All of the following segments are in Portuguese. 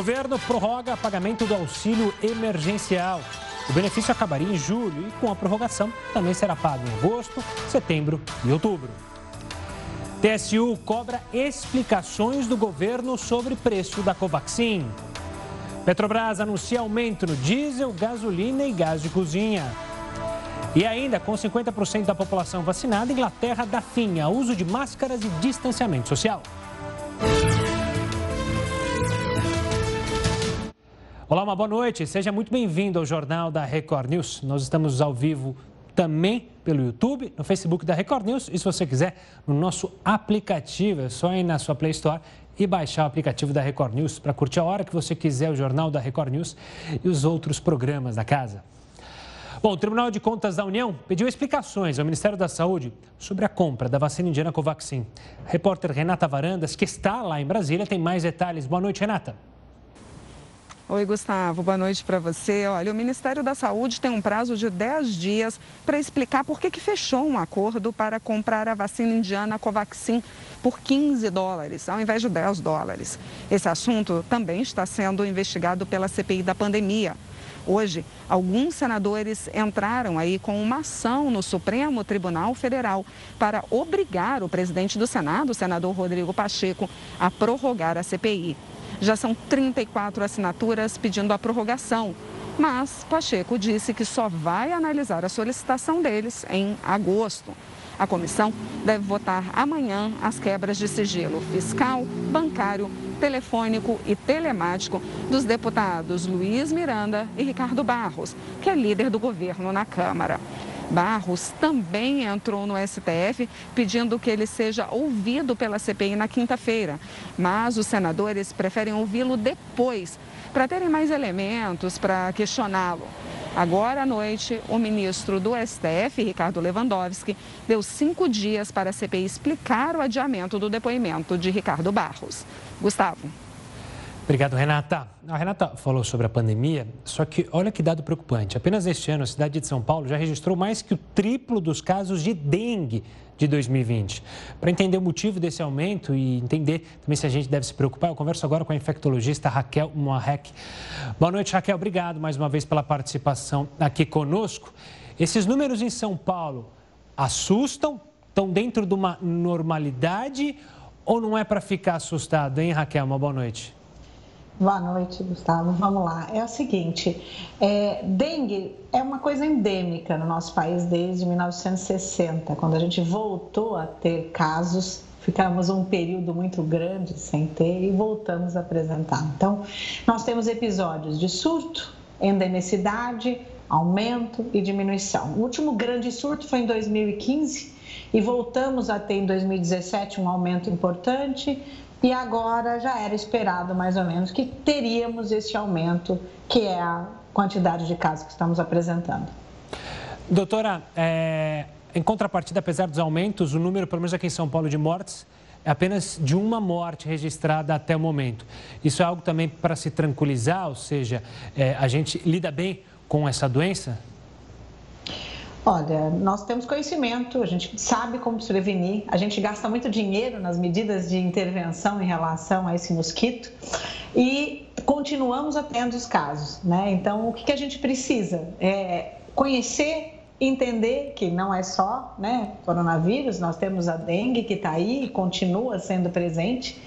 Governo prorroga pagamento do auxílio emergencial. O benefício acabaria em julho e, com a prorrogação, também será pago em agosto, setembro e outubro. TSU cobra explicações do governo sobre preço da Covaxin. Petrobras anuncia aumento no diesel, gasolina e gás de cozinha. E ainda, com 50% da população vacinada, Inglaterra dá fim ao uso de máscaras e distanciamento social. Olá, uma boa noite. Seja muito bem-vindo ao Jornal da Record News. Nós estamos ao vivo também pelo YouTube, no Facebook da Record News e se você quiser, no nosso aplicativo. É só ir na sua Play Store e baixar o aplicativo da Record News para curtir a hora que você quiser o Jornal da Record News e os outros programas da casa. Bom, o Tribunal de Contas da União pediu explicações ao Ministério da Saúde sobre a compra da vacina indiana Covaxin. A repórter Renata Varandas, que está lá em Brasília, tem mais detalhes. Boa noite, Renata. Oi, Gustavo, boa noite para você. Olha, o Ministério da Saúde tem um prazo de 10 dias para explicar por que, que fechou um acordo para comprar a vacina indiana Covaxin por 15 dólares, ao invés de 10 dólares. Esse assunto também está sendo investigado pela CPI da pandemia. Hoje, alguns senadores entraram aí com uma ação no Supremo Tribunal Federal para obrigar o presidente do Senado, o senador Rodrigo Pacheco, a prorrogar a CPI. Já são 34 assinaturas pedindo a prorrogação. Mas Pacheco disse que só vai analisar a solicitação deles em agosto. A comissão deve votar amanhã as quebras de sigilo fiscal, bancário, telefônico e telemático dos deputados Luiz Miranda e Ricardo Barros, que é líder do governo na Câmara. Barros também entrou no STF pedindo que ele seja ouvido pela CPI na quinta-feira, mas os senadores preferem ouvi-lo depois para terem mais elementos para questioná-lo. Agora à noite, o ministro do STF, Ricardo Lewandowski, deu cinco dias para a CPI explicar o adiamento do depoimento de Ricardo Barros. Gustavo. Obrigado, Renata. A Renata falou sobre a pandemia, só que olha que dado preocupante. Apenas este ano, a cidade de São Paulo já registrou mais que o triplo dos casos de dengue de 2020. Para entender o motivo desse aumento e entender também se a gente deve se preocupar, eu converso agora com a infectologista Raquel Moarec. Boa noite, Raquel. Obrigado mais uma vez pela participação aqui conosco. Esses números em São Paulo assustam? Estão dentro de uma normalidade ou não é para ficar assustado, hein, Raquel? Uma boa noite. Boa noite, Gustavo. Vamos lá. É o seguinte: é, dengue é uma coisa endêmica no nosso país desde 1960, quando a gente voltou a ter casos. Ficamos um período muito grande sem ter e voltamos a apresentar. Então, nós temos episódios de surto, endemicidade, aumento e diminuição. O último grande surto foi em 2015 e voltamos a ter em 2017 um aumento importante, e agora já era esperado mais ou menos que teríamos esse aumento, que é a quantidade de casos que estamos apresentando. Doutora, é, em contrapartida, apesar dos aumentos, o número, pelo menos aqui em São Paulo, de mortes é apenas de uma morte registrada até o momento. Isso é algo também para se tranquilizar, ou seja, é, a gente lida bem com essa doença? Olha, nós temos conhecimento, a gente sabe como prevenir, a gente gasta muito dinheiro nas medidas de intervenção em relação a esse mosquito e continuamos atendo os casos, né? Então, o que a gente precisa? É conhecer entender que não é só né, coronavírus, nós temos a dengue que está aí e continua sendo presente,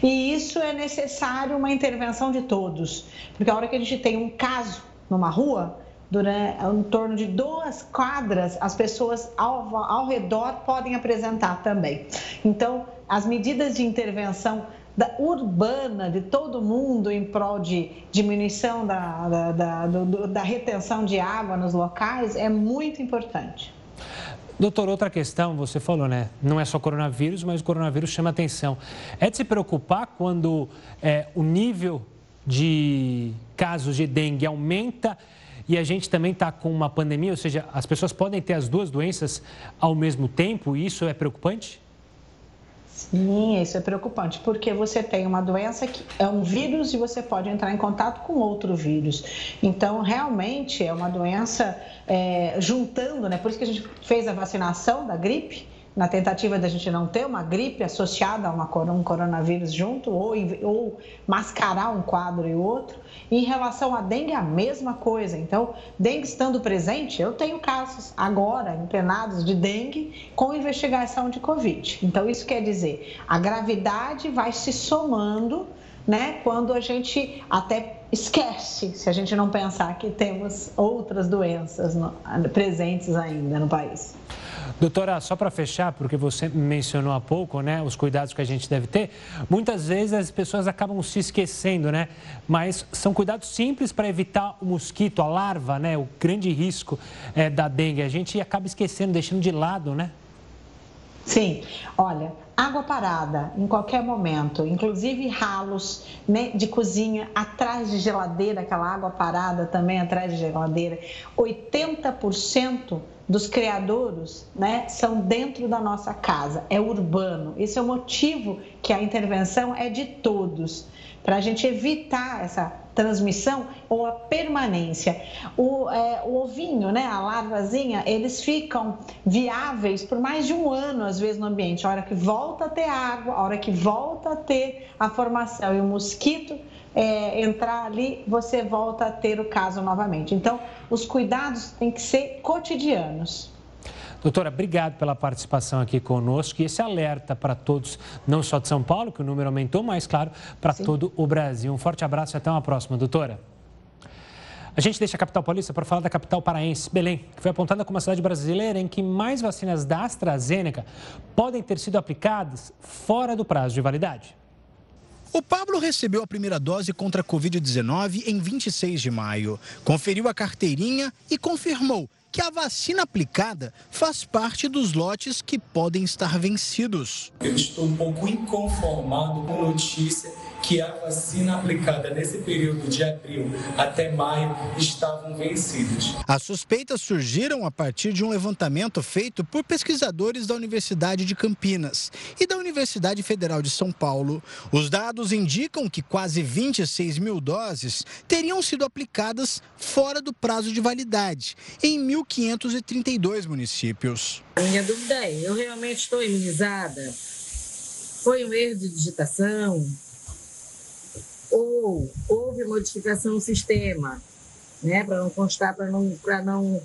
e isso é necessário uma intervenção de todos, porque a hora que a gente tem um caso numa rua, durante em torno de duas quadras, as pessoas ao, ao redor podem apresentar também. Então, as medidas de intervenção da, urbana de todo mundo em prol de diminuição da, da, da, do, da retenção de água nos locais é muito importante. Doutor, outra questão, você falou, né? Não é só coronavírus, mas o coronavírus chama atenção. É de se preocupar quando é, o nível de casos de dengue aumenta e a gente também está com uma pandemia, ou seja, as pessoas podem ter as duas doenças ao mesmo tempo, e isso é preocupante? Sim, isso é preocupante, porque você tem uma doença que é um vírus e você pode entrar em contato com outro vírus. Então, realmente é uma doença é, juntando, né? Por isso que a gente fez a vacinação da gripe, na tentativa da gente não ter uma gripe associada a uma, um coronavírus junto, ou, ou mascarar um quadro e outro. Em relação à dengue, a mesma coisa. Então, dengue estando presente, eu tenho casos agora empenados de dengue com investigação de Covid. Então, isso quer dizer, a gravidade vai se somando né, quando a gente até esquece, se a gente não pensar que temos outras doenças presentes ainda no país. Doutora, só para fechar, porque você mencionou há pouco, né, os cuidados que a gente deve ter, muitas vezes as pessoas acabam se esquecendo, né? Mas são cuidados simples para evitar o mosquito, a larva, né? O grande risco é, da dengue. A gente acaba esquecendo, deixando de lado, né? Sim, olha, água parada em qualquer momento, inclusive ralos né, de cozinha atrás de geladeira, aquela água parada também atrás de geladeira, 80% dos criadouros né, são dentro da nossa casa, é urbano. Esse é o motivo que a intervenção é de todos, para a gente evitar essa transmissão ou a permanência. O, é, o ovinho, né, a larvazinha, eles ficam viáveis por mais de um ano, às vezes, no ambiente. A hora que volta a ter água, a hora que volta a ter a formação e o mosquito é, entrar ali, você volta a ter o caso novamente. Então, os cuidados têm que ser cotidianos. Doutora, obrigado pela participação aqui conosco e esse alerta para todos, não só de São Paulo, que o número aumentou, mas, claro, para todo o Brasil. Um forte abraço e até uma próxima, doutora. A gente deixa a capital paulista para falar da capital paraense, Belém, que foi apontada como a cidade brasileira em que mais vacinas da AstraZeneca podem ter sido aplicadas fora do prazo de validade. O Pablo recebeu a primeira dose contra a Covid-19 em 26 de maio. Conferiu a carteirinha e confirmou que a vacina aplicada faz parte dos lotes que podem estar vencidos. Eu estou um pouco inconformado com a notícia que a vacina aplicada nesse período de abril até maio estavam vencidas. As suspeitas surgiram a partir de um levantamento feito por pesquisadores da Universidade de Campinas e da Universidade Federal de São Paulo. Os dados indicam que quase 26 mil doses teriam sido aplicadas fora do prazo de validade, em 1.532 municípios. A minha dúvida é: eu realmente estou imunizada? Foi um erro de digitação? Ou houve modificação no sistema, né, para não constar, para não, não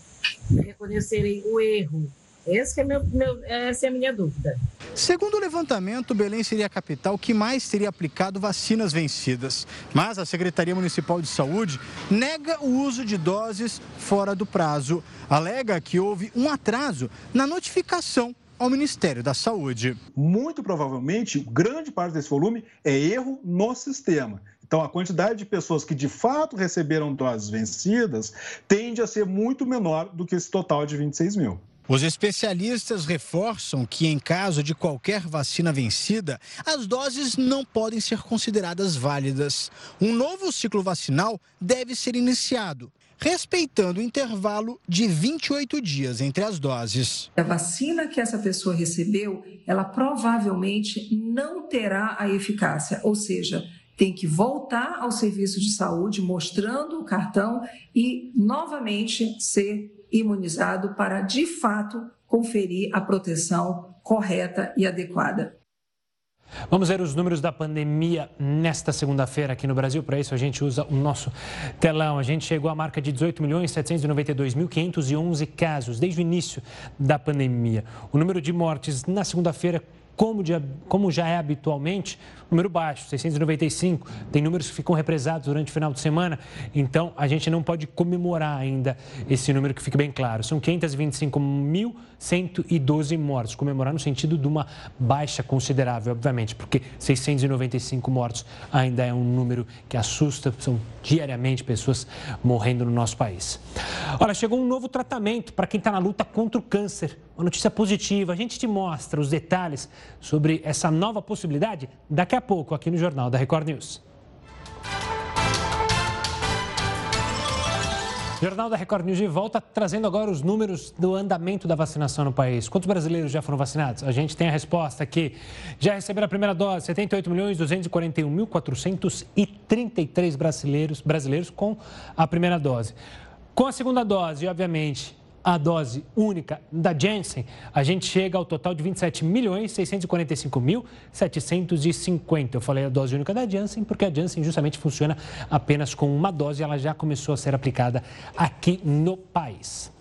reconhecerem o erro. Esse é meu, meu, essa é a minha dúvida. Segundo o levantamento, Belém seria a capital que mais teria aplicado vacinas vencidas. Mas a Secretaria Municipal de Saúde nega o uso de doses fora do prazo. Alega que houve um atraso na notificação ao Ministério da Saúde. Muito provavelmente, grande parte desse volume é erro no sistema. Então, a quantidade de pessoas que de fato receberam doses vencidas tende a ser muito menor do que esse total de 26 mil. Os especialistas reforçam que, em caso de qualquer vacina vencida, as doses não podem ser consideradas válidas. Um novo ciclo vacinal deve ser iniciado, respeitando o intervalo de 28 dias entre as doses. A vacina que essa pessoa recebeu, ela provavelmente não terá a eficácia, ou seja, tem que voltar ao serviço de saúde mostrando o cartão e novamente ser imunizado para de fato conferir a proteção correta e adequada. Vamos ver os números da pandemia nesta segunda-feira aqui no Brasil. Para isso, a gente usa o nosso telão. A gente chegou à marca de 18 milhões 792.511 casos desde o início da pandemia. O número de mortes na segunda-feira como, de, como já é habitualmente, número baixo, 695. Tem números que ficam represados durante o final de semana, então a gente não pode comemorar ainda esse número que fique bem claro. São 525.112 mortos. Comemorar no sentido de uma baixa considerável, obviamente, porque 695 mortos ainda é um número que assusta, são diariamente pessoas morrendo no nosso país. Olha, chegou um novo tratamento para quem está na luta contra o câncer. Uma notícia positiva. A gente te mostra os detalhes sobre essa nova possibilidade daqui a pouco aqui no Jornal da Record News. Jornal da Record News de volta, trazendo agora os números do andamento da vacinação no país. Quantos brasileiros já foram vacinados? A gente tem a resposta aqui. Já receberam a primeira dose, 78 milhões 241 mil 433 brasileiros, brasileiros com a primeira dose. Com a segunda dose, obviamente, a dose única da Janssen, a gente chega ao total de 27 milhões 645 mil 750. Eu falei a dose única da Janssen porque a Janssen justamente funciona apenas com uma dose e ela já começou a ser aplicada aqui no país.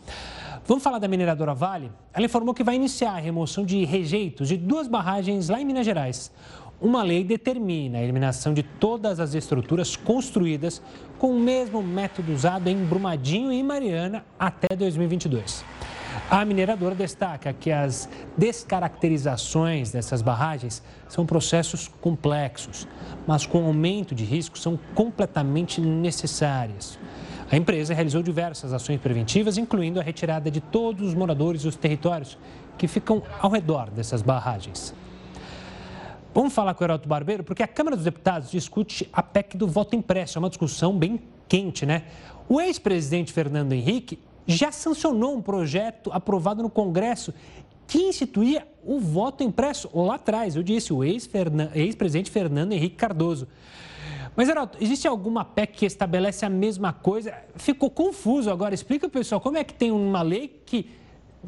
Vamos falar da mineradora Vale? Ela informou que vai iniciar a remoção de rejeitos de duas barragens lá em Minas Gerais. Uma lei determina a eliminação de todas as estruturas construídas com o mesmo método usado em Brumadinho e Mariana até 2022. A mineradora destaca que as descaracterizações dessas barragens são processos complexos, mas com aumento de risco são completamente necessárias. A empresa realizou diversas ações preventivas, incluindo a retirada de todos os moradores dos territórios que ficam ao redor dessas barragens. Vamos falar com o Heroto Barbeiro, porque a Câmara dos Deputados discute a PEC do voto impresso. É uma discussão bem quente, né? O ex-presidente Fernando Henrique já sancionou um projeto aprovado no Congresso que instituía o voto impresso lá atrás. Eu disse, o ex-presidente Fernando Henrique Cardoso. Mas, Geraldo, existe alguma PEC que estabelece a mesma coisa? Ficou confuso agora. Explica, pessoal, como é que tem uma lei que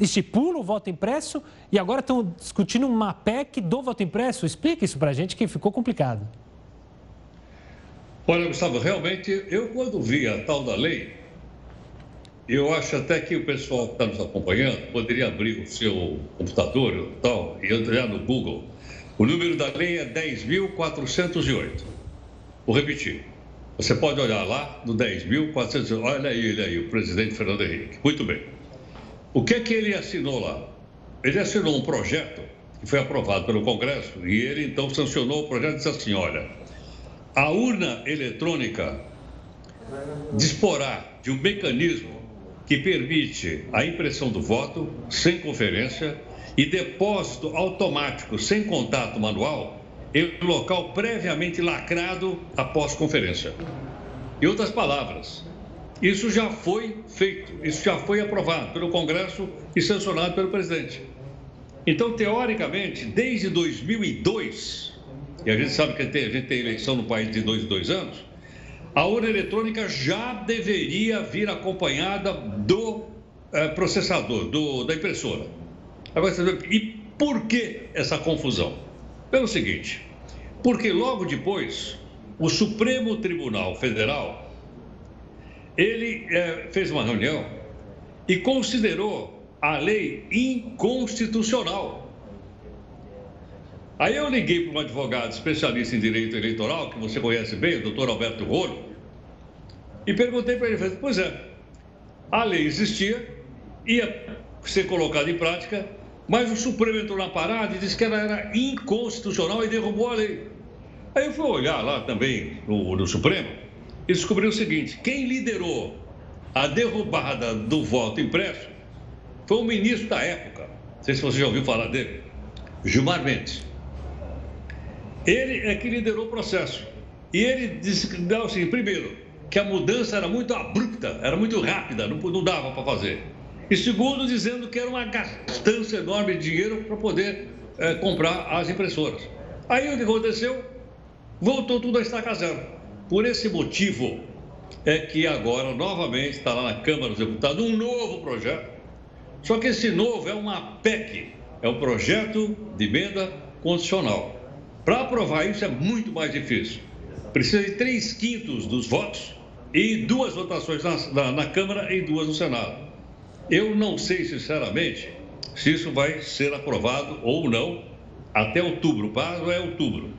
estipula o voto impresso e agora estão discutindo uma PEC do voto impresso? Explica isso para a gente que ficou complicado. Olha, Gustavo, realmente, eu quando vi a tal da lei, eu acho até que o pessoal que está nos acompanhando poderia abrir o seu computador e tal e entrar no Google. O número da lei é 10.408. Vou repetir. Você pode olhar lá no 10.400. Olha aí, aí, o presidente Fernando Henrique. Muito bem. O que que ele assinou lá? Ele assinou um projeto que foi aprovado pelo Congresso e ele então sancionou o projeto e disse assim: olha, a urna eletrônica disporá de um mecanismo que permite a impressão do voto sem conferência e depósito automático sem contato manual em local previamente lacrado após conferência. Em outras palavras, isso já foi feito, isso já foi aprovado pelo Congresso e sancionado pelo presidente. Então, teoricamente, desde 2002, e a gente sabe que a gente tem eleição no país de dois em dois anos, a urna eletrônica já deveria vir acompanhada do é, processador, do, da impressora. Agora, e por que essa confusão? Pelo seguinte, porque logo depois, o Supremo Tribunal Federal, ele é, fez uma reunião e considerou a lei inconstitucional. Aí eu liguei para um advogado especialista em direito eleitoral, que você conhece bem, o doutor Alberto Rolo, e perguntei para ele, pois é, a lei existia, ia ser colocada em prática, mas o Supremo entrou na parada e disse que ela era inconstitucional e derrubou a lei. Aí eu fui olhar lá também no, no Supremo e descobri o seguinte: quem liderou a derrubada do voto impresso foi o ministro da época. Não sei se você já ouviu falar dele, Gilmar Mendes. Ele é que liderou o processo. E ele disse que, assim, primeiro, que a mudança era muito abrupta, era muito rápida, não, não dava para fazer. E segundo, dizendo que era uma gastança enorme de dinheiro para poder é, comprar as impressoras. Aí o que aconteceu? voltou tudo a estaca zero. Por esse motivo é que agora, novamente, está lá na Câmara dos Deputados um novo projeto. Só que esse novo é uma PEC, é um projeto de emenda condicional. Para aprovar isso é muito mais difícil. Precisa de três quintos dos votos e duas votações na, na, na Câmara e duas no Senado. Eu não sei, sinceramente, se isso vai ser aprovado ou não até outubro. O prazo é outubro.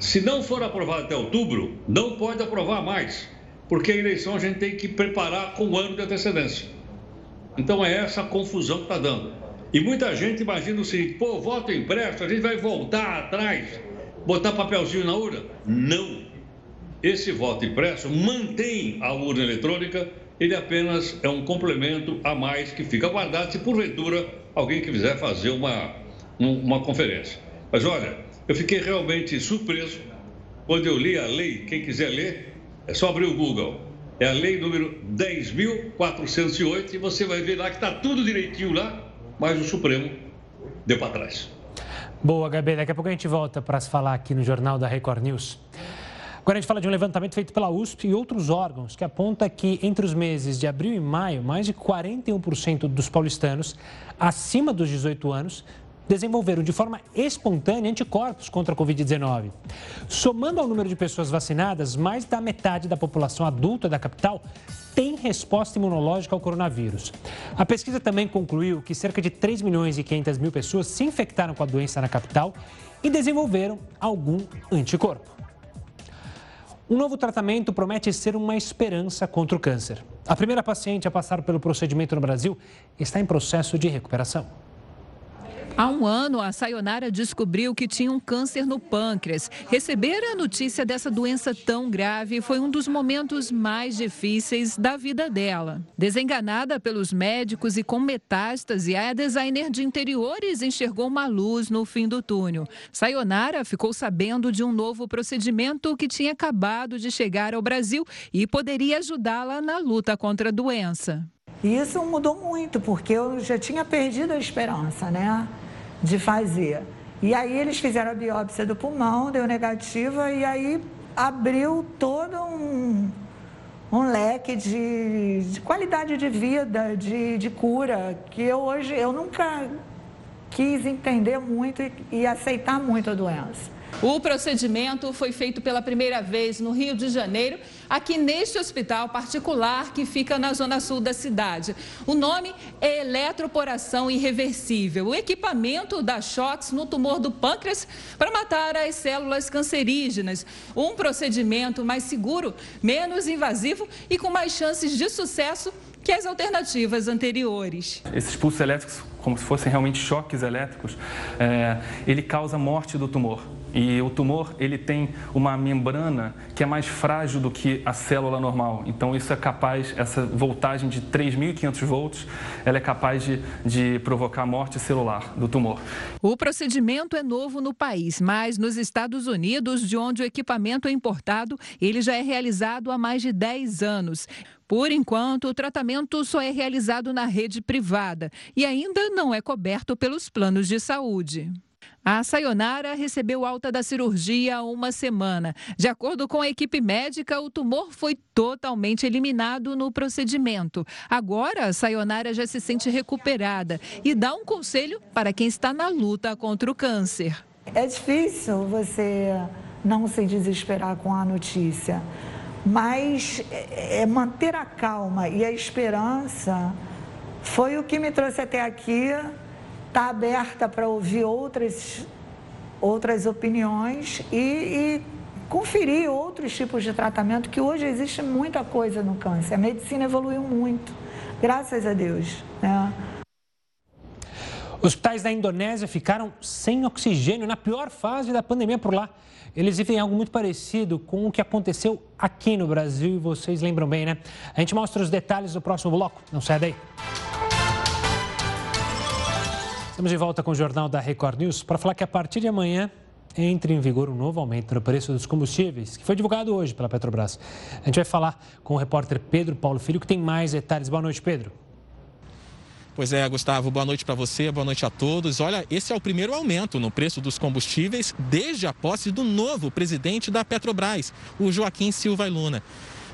Se não for aprovado até outubro, não pode aprovar mais, porque a eleição a gente tem que preparar com um ano de antecedência. Então é essa confusão que está dando. E muita gente imagina o seguinte: pô, voto impresso, a gente vai voltar atrás, botar papelzinho na urna? Não. Esse voto impresso mantém a urna eletrônica, ele apenas é um complemento a mais que fica guardado se porventura alguém quiser fazer uma, uma conferência. Mas olha, eu fiquei realmente surpreso quando eu li a lei. Quem quiser ler, é só abrir o Google. É a lei número 10.408 e você vai ver lá que está tudo direitinho lá, mas o Supremo deu para trás. Boa, Gabi. Daqui a pouco a gente volta para se falar aqui no Jornal da Record News. Agora a gente fala de um levantamento feito pela USP e outros órgãos que aponta que entre os meses de abril e maio, mais de 41% dos paulistanos acima dos 18 anos desenvolveram de forma espontânea anticorpos contra a Covid-19. Somando ao número de pessoas vacinadas, mais da metade da população adulta da capital tem resposta imunológica ao coronavírus. A pesquisa também concluiu que cerca de 3 milhões e 500 mil pessoas se infectaram com a doença na capital e desenvolveram algum anticorpo. Um novo tratamento promete ser uma esperança contra o câncer. A primeira paciente a passar pelo procedimento no Brasil está em processo de recuperação. Há um ano, a Sayonara descobriu que tinha um câncer no pâncreas. Receber a notícia dessa doença tão grave foi um dos momentos mais difíceis da vida dela. Desenganada pelos médicos e com metástase, a designer de interiores enxergou uma luz no fim do túnel. Sayonara ficou sabendo de um novo procedimento que tinha acabado de chegar ao Brasil e poderia ajudá-la na luta contra a doença. Isso mudou muito, porque eu já tinha perdido a esperança, né? De fazer. E aí eles fizeram a biópsia do pulmão, deu negativa, e aí abriu todo um, um leque de, de qualidade de vida, de, de cura, que eu hoje eu nunca quis entender muito e, e aceitar muito a doença. O procedimento foi feito pela primeira vez no Rio de Janeiro, aqui neste hospital particular que fica na zona sul da cidade. O nome é eletroporação irreversível. O equipamento dá choques no tumor do pâncreas para matar as células cancerígenas. Um procedimento mais seguro, menos invasivo e com mais chances de sucesso que as alternativas anteriores. Esses pulsos elétricos, como se fossem realmente choques elétricos, é, ele causa morte do tumor. E o tumor ele tem uma membrana que é mais frágil do que a célula normal. Então isso é capaz, essa voltagem de 3.500 volts, ela é capaz de, de provocar morte celular do tumor. O procedimento é novo no país, mas nos Estados Unidos, de onde o equipamento é importado, ele já é realizado há mais de 10 anos. Por enquanto, o tratamento só é realizado na rede privada e ainda não é coberto pelos planos de saúde. A Sayonara recebeu alta da cirurgia há uma semana. De acordo com a equipe médica, o tumor foi totalmente eliminado no procedimento. Agora, a Sayonara já se sente recuperada e dá um conselho para quem está na luta contra o câncer. É difícil você não se desesperar com a notícia, mas é, manter a calma e a esperança foi o que me trouxe até aqui está aberta para ouvir outras, outras opiniões e, e, conferir outros tipos de tratamento, que hoje existe muita coisa no câncer. A medicina evoluiu muito, graças a Deus. Né? Hospitais da Indonésia ficaram sem oxigênio na pior fase da pandemia por lá. Eles vivem algo muito parecido com o que aconteceu aqui no Brasil e vocês lembram bem, né? A gente mostra os detalhes no próximo bloco. Não sai daí. Estamos de volta com o Jornal da Record News para falar que a partir de amanhã entra em vigor um novo aumento no preço dos combustíveis, que foi divulgado hoje pela Petrobras. A gente vai falar com o repórter Pedro Paulo Filho, que tem mais detalhes. Boa noite, Pedro. Pois é, Gustavo, boa noite para você, boa noite a todos. Olha, esse é o primeiro aumento no preço dos combustíveis desde a posse do novo presidente da Petrobras, o Joaquim Silva Luna.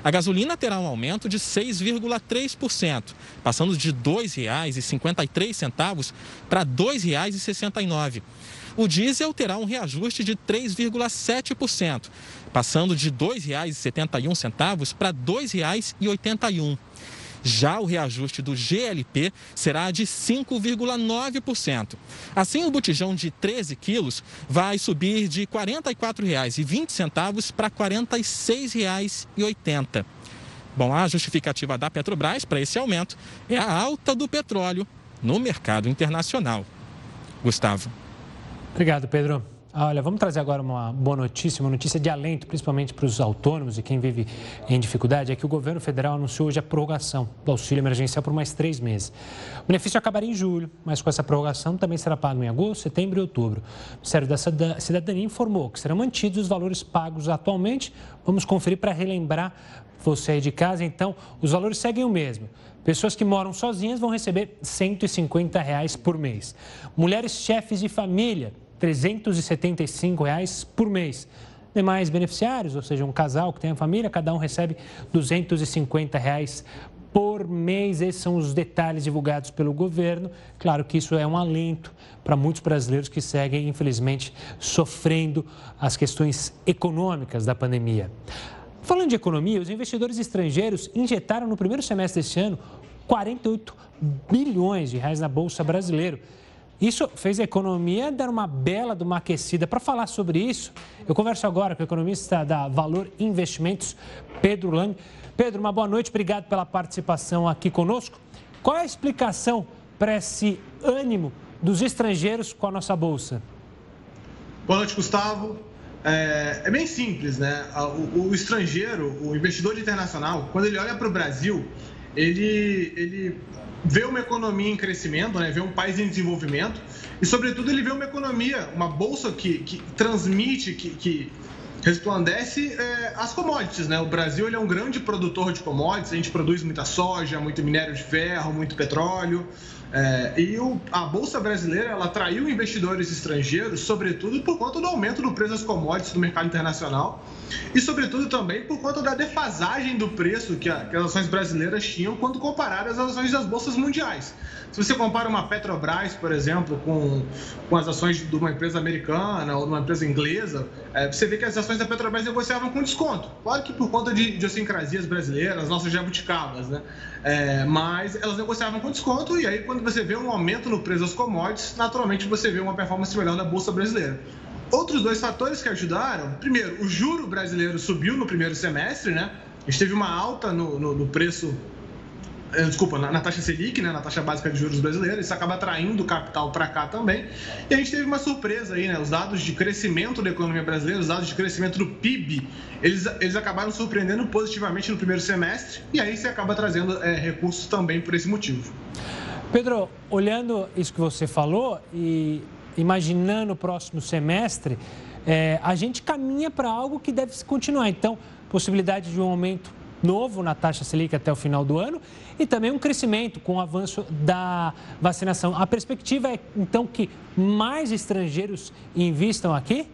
A gasolina terá um aumento de 6,3%, passando de R$ 2,53 para R$ 2,69. O diesel terá um reajuste de 3,7%, passando de R$ 2,71 para R$ 2,81. Já o reajuste do GLP será de 5,9%. Assim, o botijão de 13 quilos vai subir de R$ 44,20 para R$ 46,80. Bom, a justificativa da Petrobras para esse aumento é a alta do petróleo no mercado internacional. Gustavo. Obrigado, Pedro. Olha, vamos trazer agora uma boa notícia, uma notícia de alento, principalmente para os autônomos e quem vive em dificuldade, é que o governo federal anunciou hoje a prorrogação do auxílio emergencial por mais três meses. O benefício acabaria em julho, mas com essa prorrogação também será pago em agosto, setembro e outubro. O Ministério da Cidadania informou que serão mantidos os valores pagos atualmente. Vamos conferir para relembrar você aí de casa, então, os valores seguem o mesmo. Pessoas que moram sozinhas vão receber 150 reais por mês. Mulheres chefes de família 375 reais por mês. Demais beneficiários, ou seja, um casal que tem a família, cada um recebe 250 reais por mês. Esses são os detalhes divulgados pelo governo. Claro que isso é um alento para muitos brasileiros que seguem, infelizmente, sofrendo as questões econômicas da pandemia. Falando de economia, os investidores estrangeiros injetaram no primeiro semestre deste ano 48 bilhões de reais na Bolsa Brasileira. Isso fez a economia dar uma bela de uma aquecida. Para falar sobre isso, eu converso agora com o economista da Valor Investimentos, Pedro Lang. Pedro, uma boa noite, obrigado pela participação aqui conosco. Qual é a explicação para esse ânimo dos estrangeiros com a nossa bolsa? Boa noite, Gustavo. É, é bem simples, né? O, o, estrangeiro, o investidor internacional, quando ele olha para o Brasil, ele, ele vê uma economia em crescimento, né? vê um país em desenvolvimento e, sobretudo, ele vê uma economia, uma bolsa que, que transmite, que, que resplandece é, as commodities, né? O Brasil ele é um grande produtor de commodities, a gente produz muita soja, muito minério de ferro, muito petróleo. É, e o, a Bolsa Brasileira ela atraiu investidores estrangeiros, sobretudo por conta do aumento do preço das commodities no mercado internacional e, sobretudo, também por conta da defasagem do preço que, a, que as ações brasileiras tinham quando comparadas às ações das bolsas mundiais. Se você compara uma Petrobras, por exemplo, com, com as ações de uma empresa americana ou de uma empresa inglesa, é, você vê que as ações da Petrobras negociavam com desconto. Claro que por conta de idiosincrasias brasileiras, nossas jabuticabas, né? É, mas elas negociavam com desconto e aí quando você vê um aumento no preço das commodities, naturalmente você vê uma performance melhor da Bolsa Brasileira. Outros dois fatores que ajudaram, primeiro, o juro brasileiro subiu no primeiro semestre, né? A gente teve uma alta no, no, no preço desculpa, na, na, taxa Selic, né, na taxa básica de juros brasileira, isso acaba atraindo capital para cá também. E a gente teve uma surpresa aí, né? Os dados de crescimento da economia brasileira, os dados de crescimento do PIB, eles, eles acabaram surpreendendo positivamente no primeiro semestre, e aí você acaba trazendo é, recursos também por esse motivo. Pedro, olhando isso que você falou e imaginando o próximo semestre, é, a gente caminha para algo que deve continuar. Então, possibilidade de um aumento novo na taxa Selic até o final do ano e também um crescimento com o avanço da vacinação. A perspectiva é, então, que mais estrangeiros invistam aqui?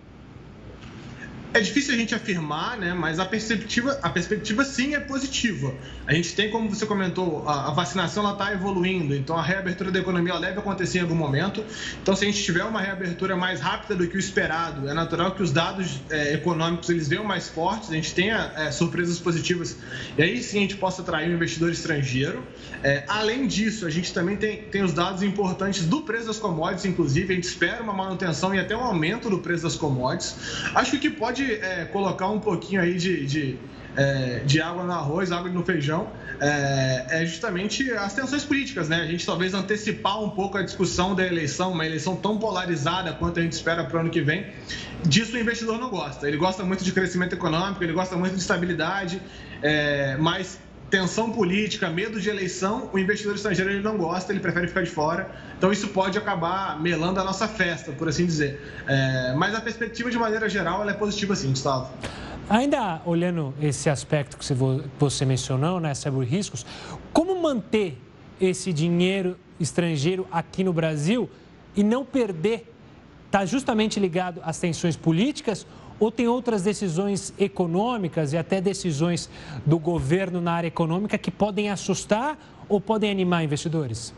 É difícil a gente afirmar, né? Mas a perspectiva, a perspectiva sim é positiva. A gente tem, como você comentou, a, a vacinação está evoluindo, então a reabertura da economia deve acontecer em algum momento. Então, se a gente tiver uma reabertura mais rápida do que o esperado, é natural que os dados é, econômicos eles venham mais fortes, a gente tenha é, surpresas positivas e aí sim a gente possa atrair um investidor estrangeiro. É, além disso, a gente também tem, tem os dados importantes do preço das commodities, inclusive a gente espera uma manutenção e até um aumento do preço das commodities. Acho que pode pode é, colocar um pouquinho aí de, de, é, de, água no arroz, água no feijão, é, é, justamente as tensões políticas, né? A gente talvez antecipar um pouco a discussão da eleição, uma eleição tão polarizada quanto a gente espera para o ano que vem. Disso o investidor não gosta. Ele gosta muito de crescimento econômico, ele gosta muito de estabilidade, é, mas tensão política, medo de eleição, o investidor estrangeiro ele não gosta, ele prefere ficar de fora. Então isso pode acabar melando a nossa festa, por assim dizer. É, mas a perspectiva de maneira geral é positiva sim, Gustavo. Ainda olhando esse aspecto que você mencionou, né, sobre riscos, como manter esse dinheiro estrangeiro aqui no Brasil e não perder? Está justamente ligado às tensões políticas ou tem outras decisões econômicas e até decisões do governo na área econômica que podem assustar ou podem animar investidores?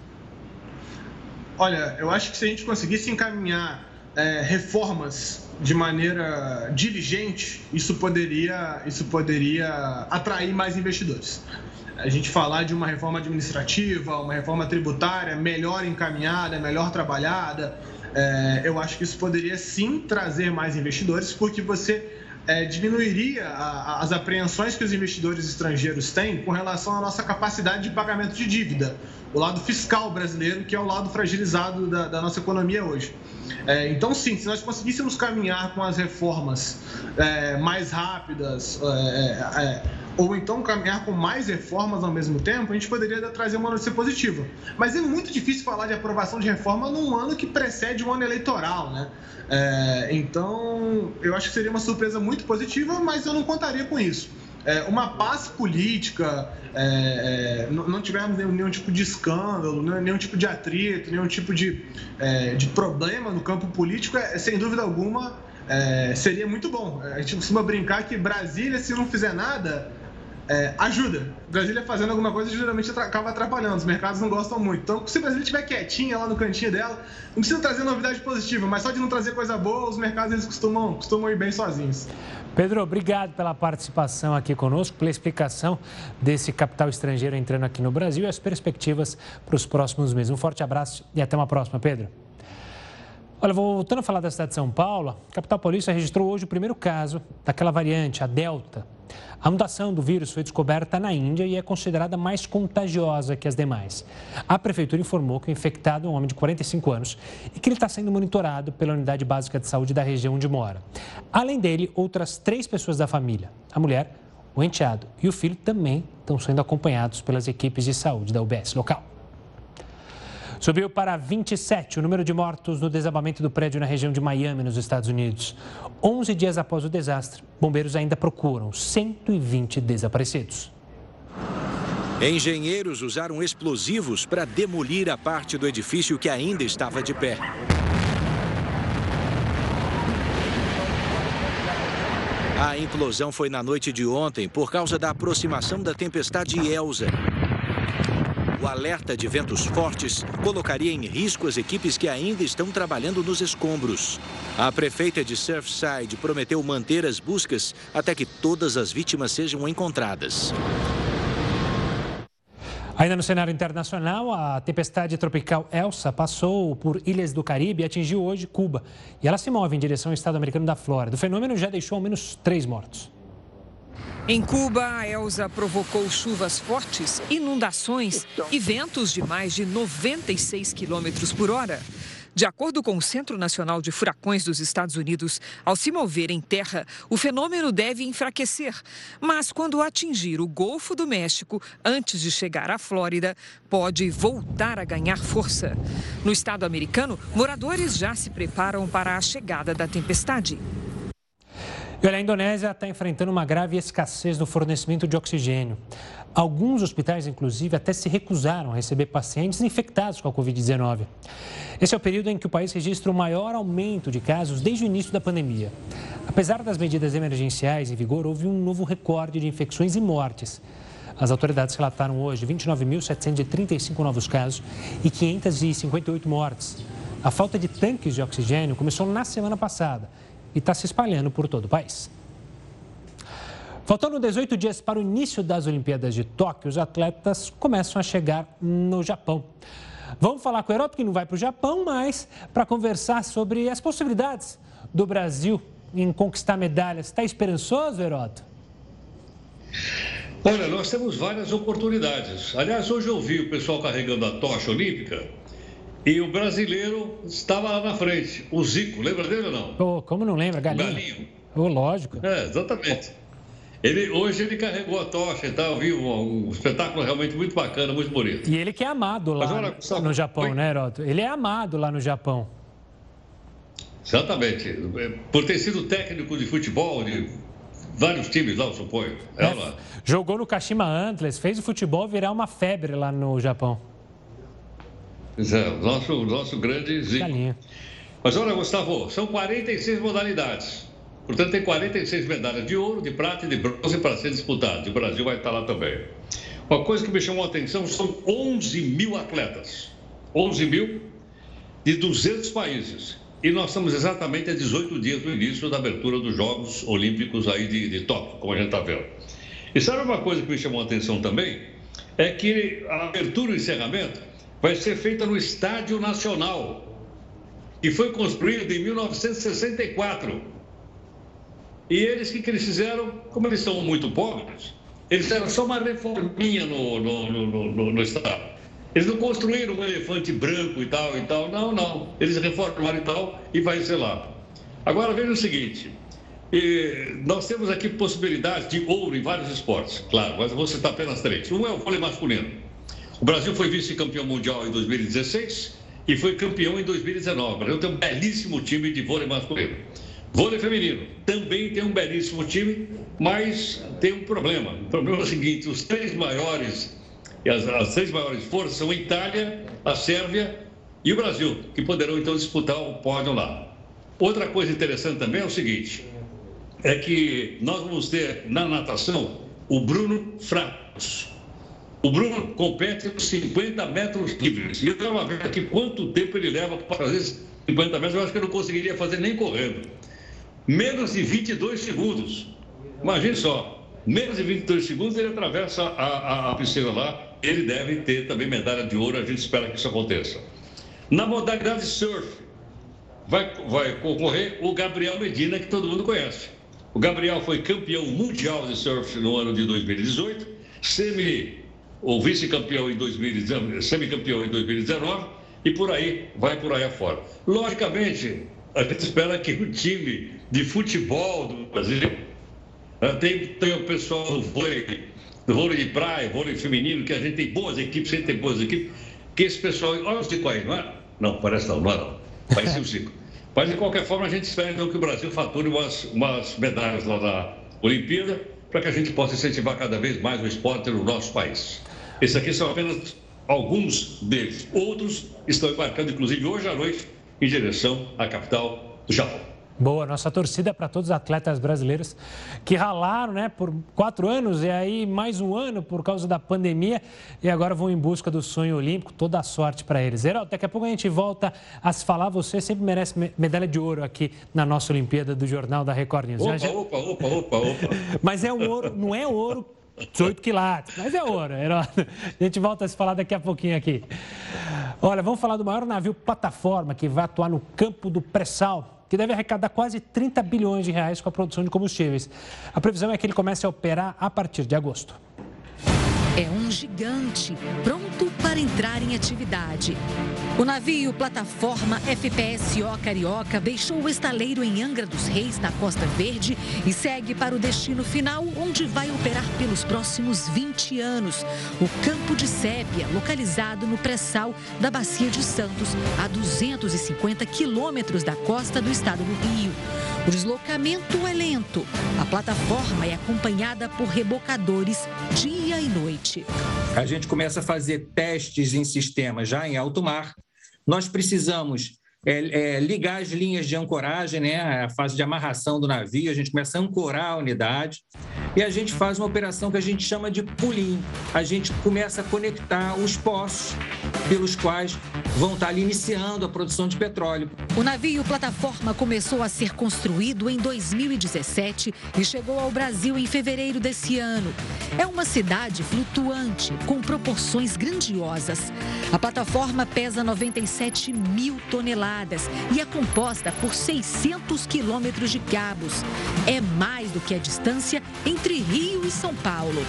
Olha, eu acho que se a gente conseguisse encaminhar é, reformas de maneira diligente, isso poderia, isso poderia atrair mais investidores. A gente falar de uma reforma administrativa, uma reforma tributária melhor encaminhada, melhor trabalhada, é, eu acho que isso poderia sim trazer mais investidores, porque você é, diminuiria a, a, as apreensões que os investidores estrangeiros têm com relação à nossa capacidade de pagamento de dívida, o lado fiscal brasileiro, que é o lado fragilizado da, da nossa economia hoje. É, então, sim, se nós conseguíssemos caminhar com as reformas é, mais rápidas, é, é, ou então caminhar com mais reformas ao mesmo tempo, a gente poderia trazer uma notícia positiva. Mas é muito difícil falar de aprovação de reforma num ano que precede um ano eleitoral, né? É, então, eu acho que seria uma surpresa muito positiva, mas eu não contaria com isso. É, uma paz política, é, é não, não tivermos nenhum, nenhum, tipo de escândalo, nenhum tipo de atrito, nenhum tipo de, é, de problema no campo político, é, sem dúvida alguma é, seria muito bom. A gente costuma brincar que Brasília, se não fizer nada, é, ajuda. Brasília fazendo alguma coisa geralmente acaba atrapalhando, os mercados não gostam muito. Então, se Brasília estiver quietinha lá no cantinho dela, não precisa trazer novidade positiva, mas só de não trazer coisa boa, os mercados eles costumam, costumam ir bem sozinhos. Pedro, obrigado pela participação aqui conosco, pela explicação desse capital estrangeiro entrando aqui no Brasil e as perspectivas para os próximos meses. Um forte abraço e até uma próxima, Pedro. Olha, voltando a falar da cidade de São Paulo, a capital paulista registrou hoje o primeiro caso daquela variante, a Delta. A mutação do vírus foi descoberta na Índia e é considerada mais contagiosa que as demais. A prefeitura informou que o infectado é um homem de 45 anos e que ele está sendo monitorado pela unidade básica de saúde da região onde mora. Além dele, outras três pessoas da família, a mulher, o enteado e o filho, também estão sendo acompanhados pelas equipes de saúde da UBS local. Subiu para 27 o número de mortos no desabamento do prédio na região de Miami, nos Estados Unidos. 11 dias após o desastre, bombeiros ainda procuram 120 desaparecidos. Engenheiros usaram explosivos para demolir a parte do edifício que ainda estava de pé. A implosão foi na noite de ontem por causa da aproximação da tempestade Elsa. O alerta de ventos fortes colocaria em risco as equipes que ainda estão trabalhando nos escombros. A prefeita de Surfside prometeu manter as buscas até que todas as vítimas sejam encontradas. Ainda no cenário internacional, a tempestade tropical Elsa passou por ilhas do Caribe e atingiu hoje Cuba. E ela se move em direção ao estado americano da Flórida. O fenômeno já deixou ao menos três mortos. Em Cuba, a Elsa provocou chuvas fortes, inundações e ventos de mais de 96 quilômetros por hora. De acordo com o Centro Nacional de Furacões dos Estados Unidos, ao se mover em terra, o fenômeno deve enfraquecer. Mas quando atingir o Golfo do México, antes de chegar à Flórida, pode voltar a ganhar força. No estado americano, moradores já se preparam para a chegada da tempestade. Olha, a Indonésia está enfrentando uma grave escassez no fornecimento de oxigênio. Alguns hospitais, inclusive, até se recusaram a receber pacientes infectados com a Covid-19. Esse é o período em que o país registra o maior aumento de casos desde o início da pandemia. Apesar das medidas emergenciais em vigor, houve um novo recorde de infecções e mortes. As autoridades relataram hoje 29.735 novos casos e 558 mortes. A falta de tanques de oxigênio começou na semana passada e está se espalhando por todo o país. Faltando 18 dias para o início das Olimpíadas de Tóquio, os atletas começam a chegar no Japão. Vamos falar com o Heroto, que não vai para o Japão, mas para conversar sobre as possibilidades do Brasil em conquistar medalhas. Está esperançoso, Heroto? Olha, nós temos várias oportunidades. Aliás, hoje eu vi o pessoal carregando a tocha olímpica e o brasileiro estava lá na frente, o Zico, lembra dele ou não? Oh, como não lembra, Galinho? Galinho. Oh, lógico. É, exatamente. Ele, hoje ele carregou a tocha e tal, viu um, um, espetáculo realmente muito bacana, muito bonito. E ele que é amado lá olha, no Japão, Oi? né, Heroto? Ele é amado lá no Japão. Exatamente. Por ter sido técnico de futebol de vários times lá, eu suponho. É, é, jogou no Kashima Antlers, fez o futebol virar uma febre lá no Japão. É, nosso, nosso grande Zico. Mas olha, Gustavo, são 46 modalidades. Portanto, tem 46 medalhas de ouro, de prata e de bronze para ser disputado. O Brasil vai estar lá também. Uma coisa que me chamou a atenção são 11 mil atletas. 11 mil de 200 países. E nós estamos exatamente a 18 dias do início da abertura dos Jogos Olímpicos aí de, de Tóquio, como a gente está vendo. E sabe uma coisa que me chamou a atenção também? É que a abertura e o encerramento vai ser feita no Estádio Nacional, que foi construído em 1964. E eles, o que, que eles fizeram? Como eles são muito pobres, eles fizeram só uma reforminha no, no, no, no, no estádio. Eles não construíram um elefante branco e tal e tal, não, não. Eles reformaram e tal e vai ser lá. Agora veja o seguinte: nós temos aqui possibilidades de ouro em vários esportes, claro, mas vou citar apenas três. Um é o vôlei masculino. O Brasil foi vice-campeão mundial em 2016 e foi campeão em 2019. O Brasil tem um belíssimo time de vôlei masculino. Vôlei feminino também tem um belíssimo time, mas tem um problema. O problema é o seguinte: os três maiores, as, as três maiores forças são a Itália, a Sérvia e o Brasil, que poderão então disputar o pódio lá. Outra coisa interessante também é o seguinte: é que nós vamos ter na natação o Bruno Fratos. O Bruno compete com 50 metros livres. E eu estava vendo aqui quanto tempo ele leva para fazer 50 metros. Eu acho que eu não conseguiria fazer nem correndo. Menos de 22 segundos. Imagine só, menos de 22 segundos ele atravessa a, a, a piscina lá. Ele deve ter também medalha de ouro. A gente espera que isso aconteça. Na modalidade surf, vai, vai concorrer o Gabriel Medina, que todo mundo conhece. O Gabriel foi campeão mundial de surf no ano de 2018, semi ou vice-campeão em 2019, semicampeão em 2019 e por aí vai por aí afora. Logicamente, a gente espera que o time de futebol do Brasil né, tem, tem o pessoal do vôlei, do vôlei de praia, vôlei feminino, que a gente tem boas equipes, a gente tem boas equipes, que esse pessoal. Olha o Zico aí, não é? Não, parece não, não é não. Parece o Zico. Mas, de qualquer forma, a gente espera então que o Brasil fature umas, umas medalhas lá na Olimpíada para que a gente possa incentivar cada vez mais o esporte no nosso país. Esses aqui são apenas alguns deles. Outros estão embarcando, inclusive, hoje à noite, em direção à capital do Japão. Boa, nossa torcida é para todos os atletas brasileiros que ralaram né, por quatro anos e aí mais um ano por causa da pandemia e agora vão em busca do sonho olímpico. Toda a sorte para eles. Heraldo, daqui a pouco a gente volta a se falar. Você sempre merece medalha de ouro aqui na nossa Olimpíada do Jornal da Record News. Opa, já... opa, opa, opa, opa. Mas é um ouro, não é ouro 18 quilates, mas é ouro, Heraldo. A gente volta a se falar daqui a pouquinho aqui. Olha, vamos falar do maior navio plataforma que vai atuar no campo do pré-sal que deve arrecadar quase 30 bilhões de reais com a produção de combustíveis. A previsão é que ele comece a operar a partir de agosto. É um gigante, pronto para entrar em atividade. O navio plataforma FPSO Carioca deixou o estaleiro em Angra dos Reis, na Costa Verde, e segue para o destino final, onde vai operar pelos próximos 20 anos. O Campo de Sépia, localizado no pré-sal da Bacia de Santos, a 250 quilômetros da costa do estado do Rio. O deslocamento é lento. A plataforma é acompanhada por rebocadores dia e noite. A gente começa a fazer testes em sistemas já em alto mar nós precisamos é, é, ligar as linhas de ancoragem, né, a fase de amarração do navio, a gente começa a ancorar a unidade e a gente faz uma operação que a gente chama de pulim. A gente começa a conectar os poços pelos quais vão estar ali iniciando a produção de petróleo. O navio plataforma começou a ser construído em 2017 e chegou ao Brasil em fevereiro desse ano. É uma cidade flutuante, com proporções grandiosas. A plataforma pesa 97 mil toneladas e é composta por 600 quilômetros de cabos. É mais do que a distância entre Rio e São Paulo.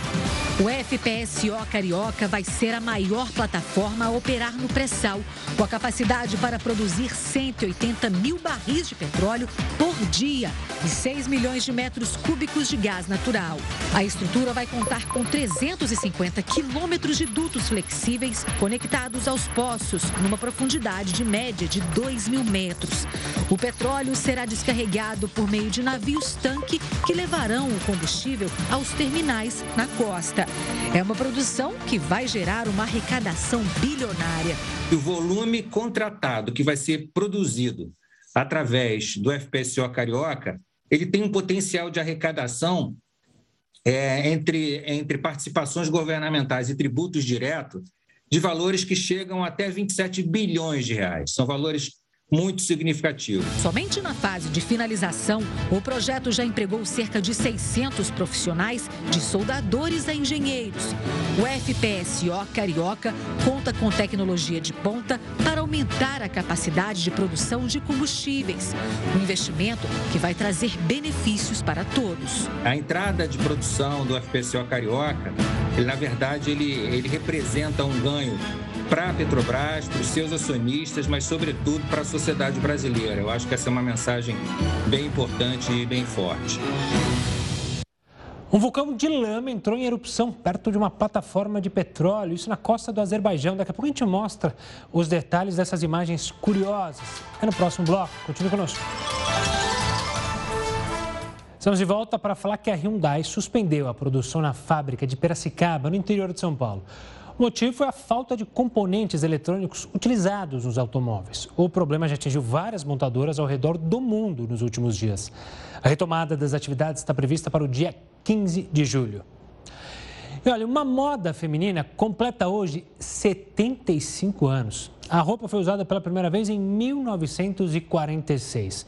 O FPSO Carioca vai ser a maior plataforma operar no pré-sal, com a capacidade para produzir 180 mil barris de petróleo por dia e 6 milhões de metros cúbicos de gás natural. A estrutura vai contar com 350 quilômetros de dutos flexíveis conectados aos poços, numa profundidade de média de 2 mil metros. O petróleo será descarregado por meio de navios tanque que levarão o combustível aos terminais na costa. É uma produção que vai gerar uma arrecadação bilionária. O volume contratado que vai ser produzido através do FPSO Carioca, ele tem um potencial de arrecadação é, entre, entre participações governamentais e tributos diretos de valores que chegam até 27 bilhões de reais. São valores muito significativo. Somente na fase de finalização, o projeto já empregou cerca de 600 profissionais, de soldadores a engenheiros. O FPSO Carioca conta com tecnologia de ponta para aumentar a capacidade de produção de combustíveis. Um investimento que vai trazer benefícios para todos. A entrada de produção do FPSO Carioca, ele, na verdade, ele, ele representa um ganho para a Petrobras, para os seus acionistas, mas, sobretudo, para a sociedade brasileira. Eu acho que essa é uma mensagem bem importante e bem forte. Um vulcão de lama entrou em erupção perto de uma plataforma de petróleo, isso na costa do Azerbaijão. Daqui a pouco a gente mostra os detalhes dessas imagens curiosas. É no próximo bloco. Continue conosco. Estamos de volta para falar que a Hyundai suspendeu a produção na fábrica de Piracicaba, no interior de São Paulo. O motivo foi a falta de componentes eletrônicos utilizados nos automóveis. O problema já atingiu várias montadoras ao redor do mundo nos últimos dias. A retomada das atividades está prevista para o dia 15 de julho. E olha, uma moda feminina completa hoje 75 anos. A roupa foi usada pela primeira vez em 1946.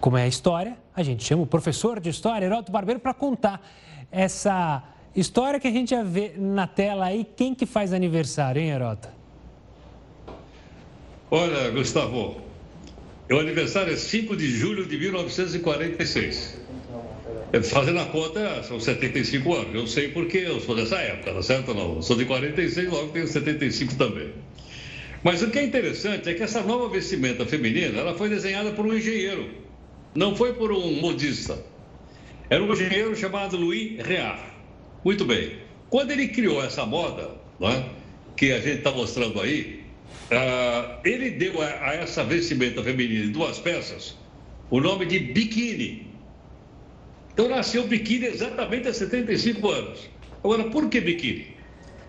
Como é a história, a gente chama o professor de história, Heroto Barbeiro, para contar essa História que a gente já vê na tela aí, quem que faz aniversário, hein, Herota? Olha, Gustavo, o aniversário é 5 de julho de 1946. Fazendo a conta, são 75 anos. Eu sei porque eu sou dessa época, tá certo? Não, sou de 46, logo tenho 75 também. Mas o que é interessante é que essa nova vestimenta feminina, ela foi desenhada por um engenheiro, não foi por um modista. Era um engenheiro chamado Louis Reard. Muito bem. Quando ele criou essa moda, é, que a gente está mostrando aí, uh, ele deu a, a, essa vestimenta feminina de duas peças o nome de biquíni. Então nasceu biquíni exatamente há 75 anos. Agora, por que biquíni?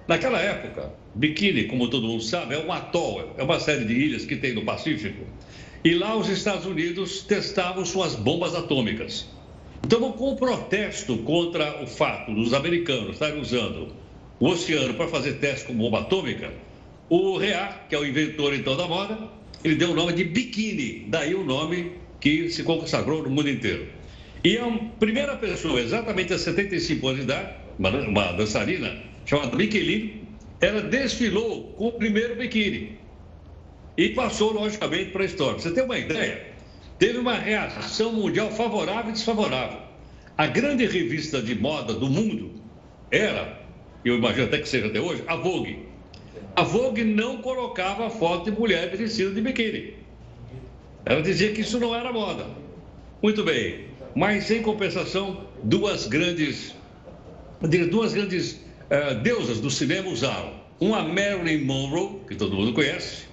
Naquela época, biquíni, como todo mundo sabe, é um atol, é uma série de ilhas que tem no Pacífico. E lá os Estados Unidos testavam suas bombas atômicas. Então, com o protesto contra o fato dos americanos estarem usando o oceano para fazer testes com bomba atômica, o Rear, que é o inventor então da moda, ele deu o nome de biquíni, daí o nome que se consagrou no mundo inteiro. E a primeira pessoa, exatamente a 75 anos de idade, uma, dançarina chamada Michelin, ela desfilou com o primeiro biquíni e passou, logicamente, para a história. Você tem uma ideia? Teve uma reação mundial favorável e desfavorável. A grande revista de moda do mundo era, eu imagino até que seja até hoje, a Vogue. A Vogue não colocava foto de mulheres vestidas de biquíni. Ela dizia que isso não era moda. Muito bem, mas em compensação, duas grandes, duas grandes uh, deusas do cinema usaram. Uma Marilyn Monroe, que todo mundo conhece,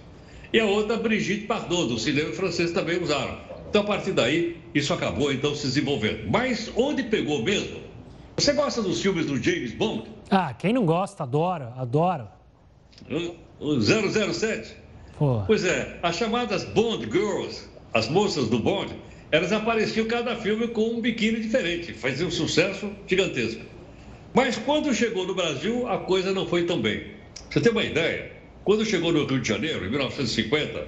e a outra Brigitte Bardot, do cinema francês, também usaram. Então, a partir daí, isso acabou então se desenvolvendo. Mas onde pegou mesmo? Você gosta dos filmes do James Bond? Ah, quem não gosta, adora, adora. O 007? Pô. Pois é, as chamadas Bond Girls, as moças do Bond, elas apareciam cada filme com um biquíni diferente, fazia um sucesso gigantesco. Mas quando chegou no Brasil, a coisa não foi tão bem. Você tem uma ideia? Quando chegou no Rio de Janeiro, em 1950,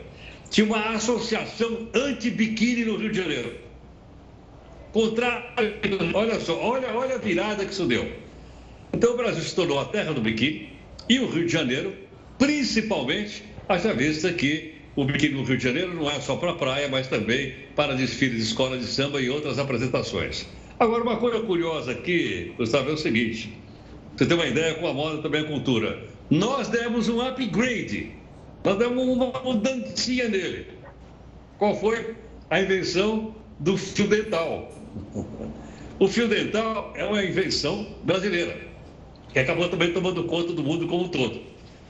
tinha uma associação anti-biquíni no Rio de Janeiro. Contra... Olha só, olha, olha a virada que isso deu. Então o Brasil se tornou a terra do biquíni e o Rio de Janeiro, principalmente, haja vista que o biquíni no Rio de Janeiro não é só para praia, mas também para desfiles de escola de samba e outras apresentações. Agora, uma coisa curiosa aqui, Gustavo, é o seguinte: você tem uma ideia com a moda também a cultura. Nós demos um upgrade nós demos uma mudancinha nele. Qual foi a invenção do fio dental? O fio dental é uma invenção brasileira, que acabou também tomando conta do mundo como um todo.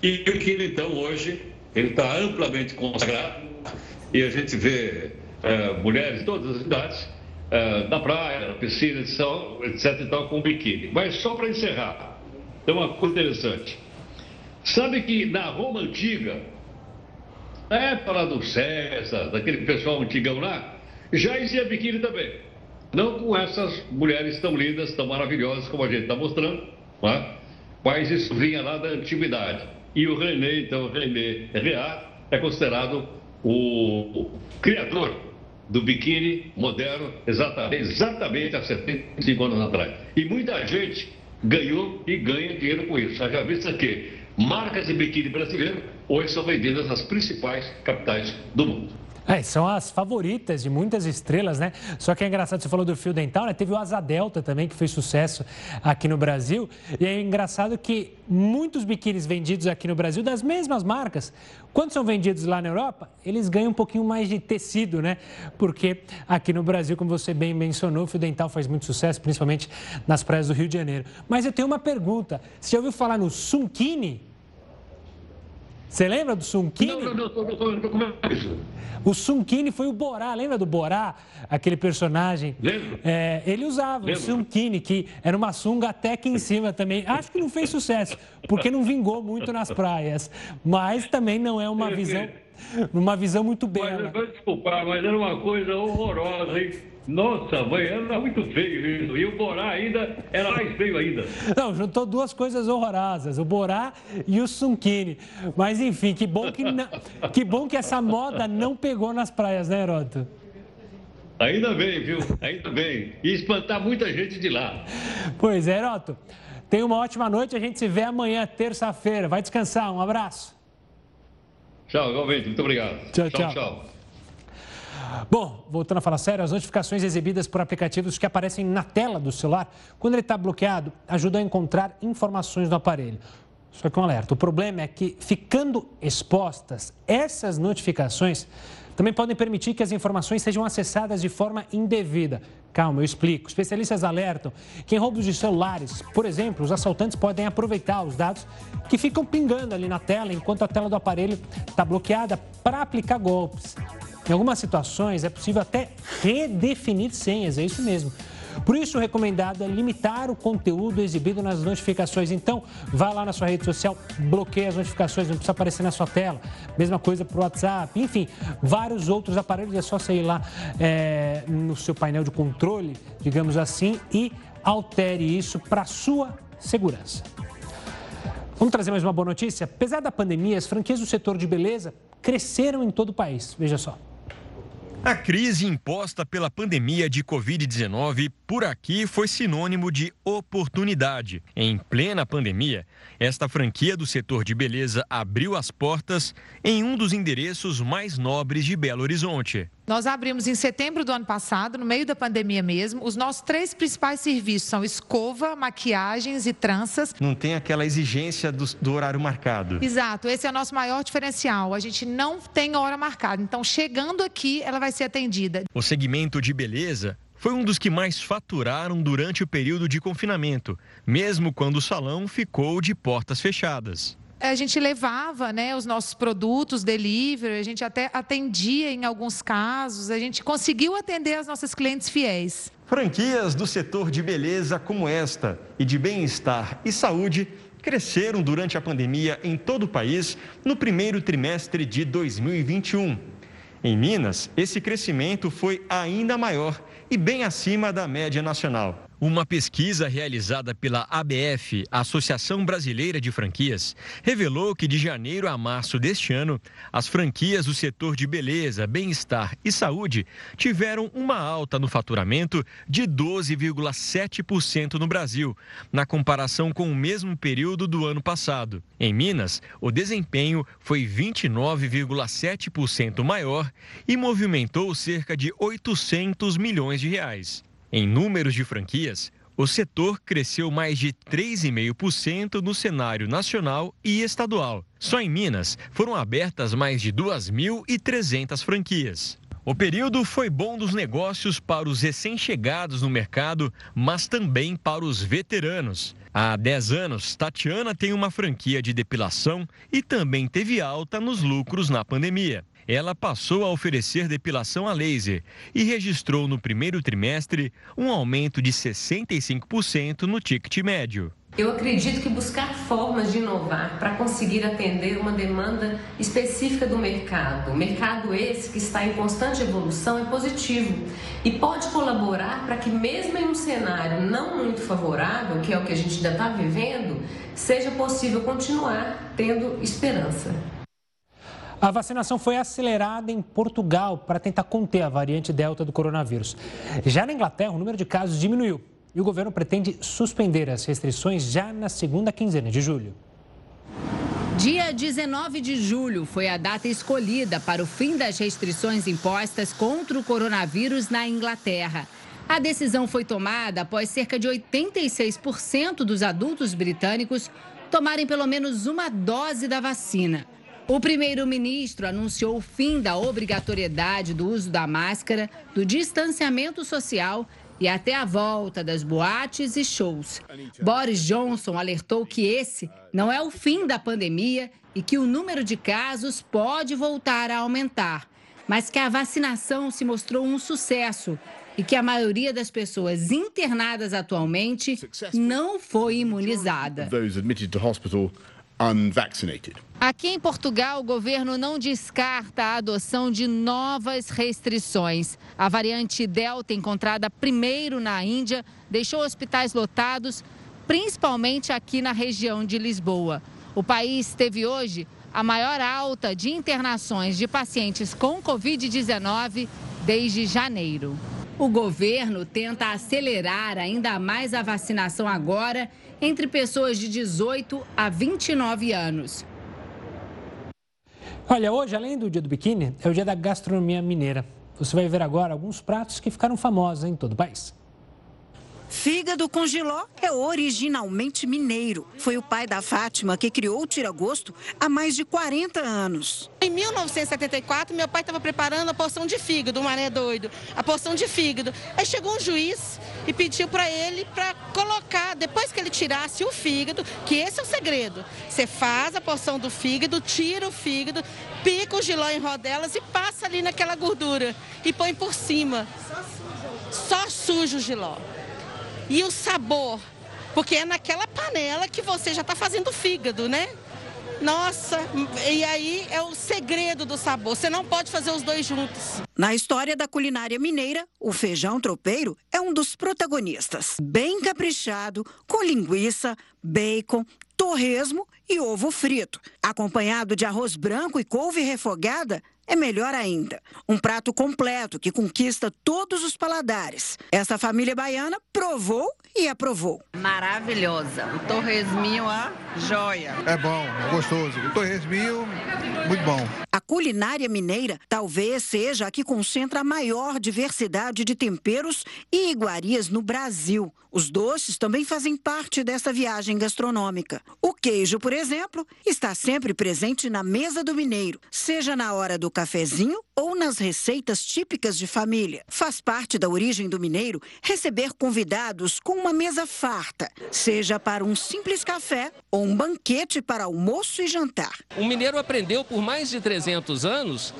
E o que então hoje ele está amplamente consagrado e a gente vê é, mulheres de todas as idades é, na praia, na piscina, etc. e tal, com biquíni. Mas só para encerrar, tem uma coisa interessante. Sabe que na Roma antiga na época do César, daquele pessoal antigão lá, já existia biquíni também. Não com essas mulheres tão lindas, tão maravilhosas como a gente está mostrando, é? mas isso vinha lá da antiguidade. E o René, então, René Reard, é considerado o criador do biquíni moderno exatamente, exatamente há 75 anos atrás. E muita gente ganhou e ganha dinheiro com isso. Já visto que marcas de biquíni brasileiro hoje são vendidas nas principais capitais do mundo. É, são as favoritas de muitas estrelas, né? Só que é engraçado, você falou do fio dental, né? Teve o Asa Delta também, que fez sucesso aqui no Brasil. E é engraçado que muitos biquínis vendidos aqui no Brasil, das mesmas marcas, quando são vendidos lá na Europa, eles ganham um pouquinho mais de tecido, né? Porque aqui no Brasil, como você bem mencionou, o fio dental faz muito sucesso, principalmente nas praias do Rio de Janeiro. Mas eu tenho uma pergunta. Você já ouviu falar no Sunkini? Você lembra do Sunkini? Não, não, não, como é isso? O Sunkini foi o Borá, lembra do Borá? Aquele personagem. Lembro. É, ele usava Lembro. o Sunkini, que era uma sunga até aqui em cima também. Acho que não fez sucesso, porque não vingou muito nas praias. Mas também não é uma visão, uma visão muito bela. Mas, vai desculpar, mas era uma coisa horrorosa, hein? Nossa, mãe, era muito feio isso. E o Borá ainda era mais feio ainda. Não, juntou duas coisas horrorosas, o Borá e o Sunkini. Mas enfim, que bom que, não- que bom que essa moda não pegou nas praias, né, Heroto? Ainda bem, viu? Ainda bem. E espantar muita gente de lá. Pois é, Heroto. Tenha uma ótima noite, a gente se vê amanhã, terça-feira. Vai descansar, um abraço. Tchau, igualmente. Muito obrigado. Tchau, tchau. tchau. Bom, voltando a falar sério, as notificações exibidas por aplicativos que aparecem na tela do celular, quando ele está bloqueado, ajudam a encontrar informações do aparelho. Só que um alerta: o problema é que, ficando expostas, essas notificações também podem permitir que as informações sejam acessadas de forma indevida. Calma, eu explico. Especialistas alertam que em roubos de celulares, por exemplo, os assaltantes podem aproveitar os dados que ficam pingando ali na tela enquanto a tela do aparelho está bloqueada para aplicar golpes. Em algumas situações é possível até redefinir senhas, é isso mesmo. Por isso, o recomendado é limitar o conteúdo exibido nas notificações. Então, vá lá na sua rede social, bloqueie as notificações, não precisa aparecer na sua tela. Mesma coisa para o WhatsApp, enfim, vários outros aparelhos. É só você ir lá é, no seu painel de controle, digamos assim, e altere isso para sua segurança. Vamos trazer mais uma boa notícia? Apesar da pandemia, as franquias do setor de beleza cresceram em todo o país. Veja só. A crise imposta pela pandemia de Covid-19 por aqui foi sinônimo de oportunidade. Em plena pandemia, esta franquia do setor de beleza abriu as portas em um dos endereços mais nobres de Belo Horizonte. Nós abrimos em setembro do ano passado, no meio da pandemia mesmo. Os nossos três principais serviços são escova, maquiagens e tranças. Não tem aquela exigência do, do horário marcado. Exato, esse é o nosso maior diferencial. A gente não tem hora marcada. Então, chegando aqui, ela vai ser atendida. O segmento de beleza foi um dos que mais faturaram durante o período de confinamento, mesmo quando o salão ficou de portas fechadas. A gente levava né, os nossos produtos, delivery, a gente até atendia em alguns casos, a gente conseguiu atender as nossas clientes fiéis. Franquias do setor de beleza como esta e de bem-estar e saúde cresceram durante a pandemia em todo o país no primeiro trimestre de 2021. Em Minas, esse crescimento foi ainda maior e bem acima da média nacional. Uma pesquisa realizada pela ABF, Associação Brasileira de Franquias, revelou que de janeiro a março deste ano, as franquias do setor de beleza, bem-estar e saúde tiveram uma alta no faturamento de 12,7% no Brasil, na comparação com o mesmo período do ano passado. Em Minas, o desempenho foi 29,7% maior e movimentou cerca de 800 milhões de reais. Em números de franquias, o setor cresceu mais de 3,5% no cenário nacional e estadual. Só em Minas foram abertas mais de 2.300 franquias. O período foi bom dos negócios para os recém-chegados no mercado, mas também para os veteranos. Há 10 anos, Tatiana tem uma franquia de depilação e também teve alta nos lucros na pandemia ela passou a oferecer depilação a laser e registrou no primeiro trimestre um aumento de 65% no ticket médio. Eu acredito que buscar formas de inovar para conseguir atender uma demanda específica do mercado, mercado esse que está em constante evolução, é positivo e pode colaborar para que, mesmo em um cenário não muito favorável, que é o que a gente ainda está vivendo, seja possível continuar tendo esperança. A vacinação foi acelerada em Portugal para tentar conter a variante Delta do coronavírus. Já na Inglaterra, o número de casos diminuiu e o governo pretende suspender as restrições já na segunda quinzena de julho. Dia 19 de julho foi a data escolhida para o fim das restrições impostas contra o coronavírus na Inglaterra. A decisão foi tomada após cerca de 86% dos adultos britânicos tomarem pelo menos uma dose da vacina. O primeiro-ministro anunciou o fim da obrigatoriedade do uso da máscara, do distanciamento social e até a volta das boates e shows. Boris Johnson alertou que esse não é o fim da pandemia e que o número de casos pode voltar a aumentar, mas que a vacinação se mostrou um sucesso e que a maioria das pessoas internadas atualmente não foi imunizada. Aqui em Portugal, o governo não descarta a adoção de novas restrições. A variante Delta, encontrada primeiro na Índia, deixou hospitais lotados, principalmente aqui na região de Lisboa. O país teve hoje a maior alta de internações de pacientes com Covid-19 desde janeiro. O governo tenta acelerar ainda mais a vacinação agora entre pessoas de 18 a 29 anos. Olha, hoje, além do dia do biquíni, é o dia da gastronomia mineira. Você vai ver agora alguns pratos que ficaram famosos em todo o país. Fígado com giló é originalmente mineiro. Foi o pai da Fátima que criou o tira-gosto há mais de 40 anos. Em 1974, meu pai estava preparando a porção de fígado, o mané doido, a porção de fígado. Aí chegou um juiz e pediu para ele para colocar, depois que ele tirasse o fígado, que esse é o segredo. Você faz a porção do fígado, tira o fígado, pica o giló em rodelas e passa ali naquela gordura e põe por cima. Só suja o giló e o sabor, porque é naquela panela que você já está fazendo fígado, né? Nossa, e aí é o segredo do sabor. Você não pode fazer os dois juntos. Na história da culinária mineira, o feijão tropeiro é um dos protagonistas. Bem caprichado, com linguiça, bacon, torresmo e ovo frito. Acompanhado de arroz branco e couve refogada, é melhor ainda. Um prato completo que conquista todos os paladares. Essa família baiana provou e aprovou. Maravilhosa. O torresminho, a joia. É bom, gostoso. O torresminho, muito bom. A culinária mineira talvez seja a que concentra a maior diversidade de temperos e iguarias no Brasil. Os doces também fazem parte dessa viagem gastronômica. O queijo, por exemplo, está sempre presente na mesa do mineiro, seja na hora do cafezinho ou nas receitas típicas de família. Faz parte da origem do mineiro receber convidados com uma mesa farta, seja para um simples café ou um banquete para almoço e jantar. O mineiro aprendeu por mais de 300 anos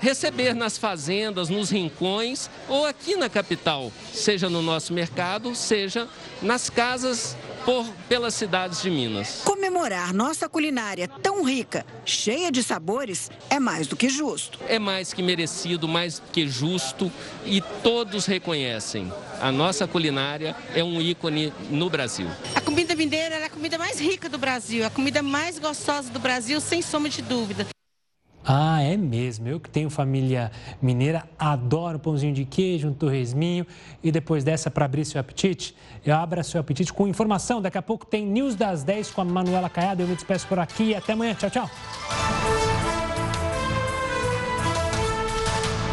receber nas fazendas, nos rincões ou aqui na capital, seja no nosso mercado, seja nas casas por, pelas cidades de Minas. Comemorar nossa culinária tão rica, cheia de sabores, é mais do que justo. É mais que merecido, mais que justo e todos reconhecem. A nossa culinária é um ícone no Brasil. A comida mineira é a comida mais rica do Brasil, a comida mais gostosa do Brasil, sem sombra de dúvida. Ah, é mesmo. Eu que tenho família mineira, adoro pãozinho de queijo, um torresminho. E depois dessa, para abrir seu apetite, eu abro seu apetite com informação. Daqui a pouco tem News das 10 com a Manuela Caiado. Eu me despeço por aqui e até amanhã. Tchau, tchau.